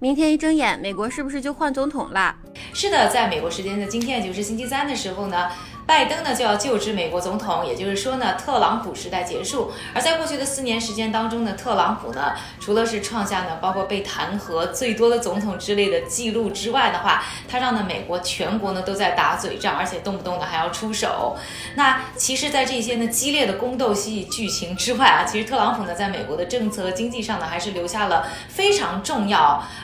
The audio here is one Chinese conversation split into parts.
明天一睁眼，美国是不是就换总统了？是的，在美国时间的今天，也就是星期三的时候呢。拜登呢就要就职美国总统，也就是说呢，特朗普时代结束。而在过去的四年时间当中呢，特朗普呢，除了是创下呢包括被弹劾最多的总统之类的记录之外的话，他让呢美国全国呢都在打嘴仗，而且动不动的还要出手。那其实，在这些呢激烈的宫斗戏剧情之外啊，其实特朗普呢在美国的政策和经济上呢，还是留下了非常重要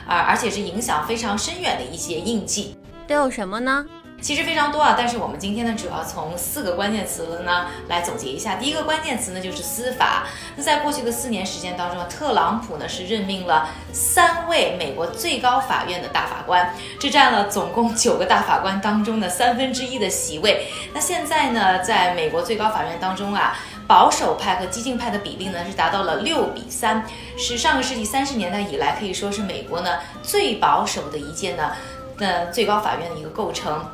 啊，而且是影响非常深远的一些印记。都有什么呢？其实非常多啊，但是我们今天呢，主要从四个关键词呢来总结一下。第一个关键词呢就是司法。那在过去的四年时间当中，特朗普呢是任命了三位美国最高法院的大法官，这占了总共九个大法官当中的三分之一的席位。那现在呢，在美国最高法院当中啊，保守派和激进派的比例呢是达到了六比三，是上个世纪三十年代以来可以说是美国呢最保守的一届呢的最高法院的一个构成。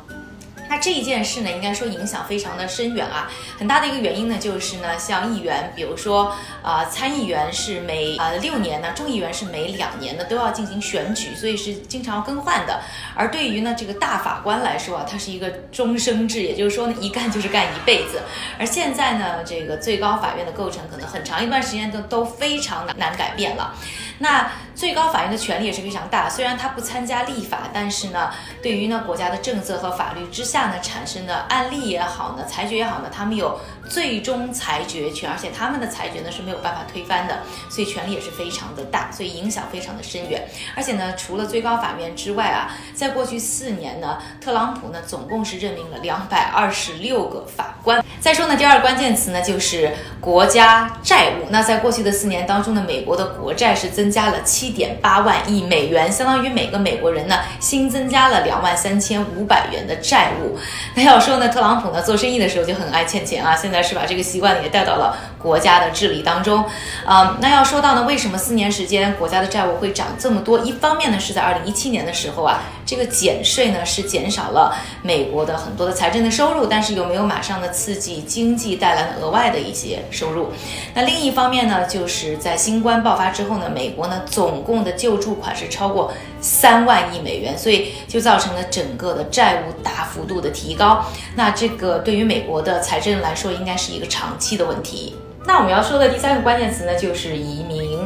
那这一件事呢，应该说影响非常的深远啊。很大的一个原因呢，就是呢，像议员，比如说啊，参议员是每呃六年呢，众议员是每两年呢都要进行选举，所以是经常更换的。而对于呢这个大法官来说啊，它是一个终生制，也就是说呢，一干就是干一辈子。而现在呢，这个最高法院的构成可能很长一段时间都都非常难难改变了。那最高法院的权力也是非常大，虽然他不参加立法，但是呢，对于呢国家的政策和法律之下呢产生的案例也好呢，裁决也好呢，他们有最终裁决权，而且他们的裁决呢是没有办法推翻的，所以权力也是非常的大，所以影响非常的深远。而且呢，除了最高法院之外啊，在过去四年呢，特朗普呢总共是任命了两百二十六个法官。再说呢，第二个关键词呢就是国家债务。那在过去的四年当中呢，美国的国债是增加了七点八万亿美元，相当于每个美国人呢新增加了两万三千五百元的债务。那要说呢，特朗普呢做生意的时候就很爱欠钱啊，现在是把这个习惯也带到了国家的治理当中。嗯，那要说到呢，为什么四年时间国家的债务会涨这么多？一方面呢是在二零一七年的时候啊，这个减税呢是减少了美国的很多的财政的收入，但是有没有马上的刺激？经济带来的额外的一些收入，那另一方面呢，就是在新冠爆发之后呢，美国呢总共的救助款是超过三万亿美元，所以就造成了整个的债务大幅度的提高。那这个对于美国的财政来说，应该应该是一个长期的问题。那我们要说的第三个关键词呢，就是移民。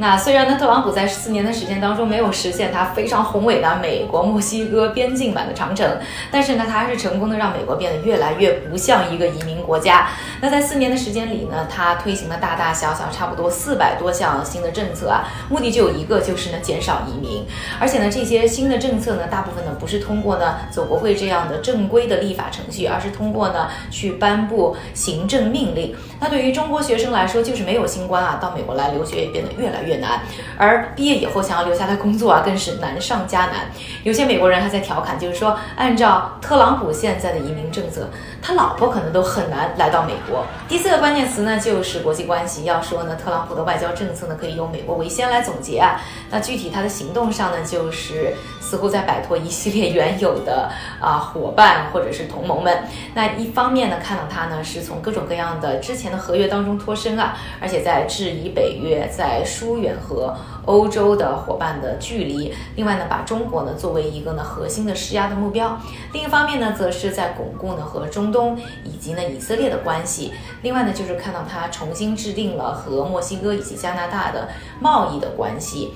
那虽然呢，特朗普在四年的时间当中没有实现他非常宏伟的美国墨西哥边境版的长城，但是呢，他还是成功的让美国变得越来越不像一个移民国家。那在四年的时间里呢，他推行了大大小小差不多四百多项新的政策啊，目的就有一个，就是呢减少移民。而且呢，这些新的政策呢，大部分呢不是通过呢走国会这样的正规的立法程序，而是通过呢去颁布行政命令。那对于中国学生来说，就是没有新冠啊，到美国来留学也变得越来越。越难，而毕业以后想要留下来工作啊，更是难上加难。有些美国人还在调侃，就是说，按照特朗普现在的移民政策，他老婆可能都很难来到美国。第四个关键词呢，就是国际关系。要说呢，特朗普的外交政策呢，可以用美国为先来总结啊。那具体他的行动上呢，就是似乎在摆脱一系列原有的啊伙伴或者是同盟们。那一方面呢，看到他呢是从各种各样的之前的合约当中脱身啊，而且在质疑北约，在疏远和欧洲的伙伴的距离。另外呢，把中国呢作为一个呢核心的施压的目标。另一方面呢，则是在巩固呢和中东以及呢以色列的关系。另外呢，就是看到他重新制定了和墨西哥以及加拿大的贸易的关系。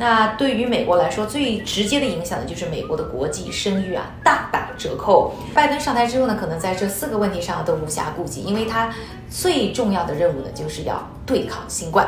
那对于美国来说，最直接的影响呢，就是美国的国际声誉啊大打折扣。拜登上台之后呢，可能在这四个问题上都无暇顾及，因为他最重要的任务呢，就是要对抗新冠。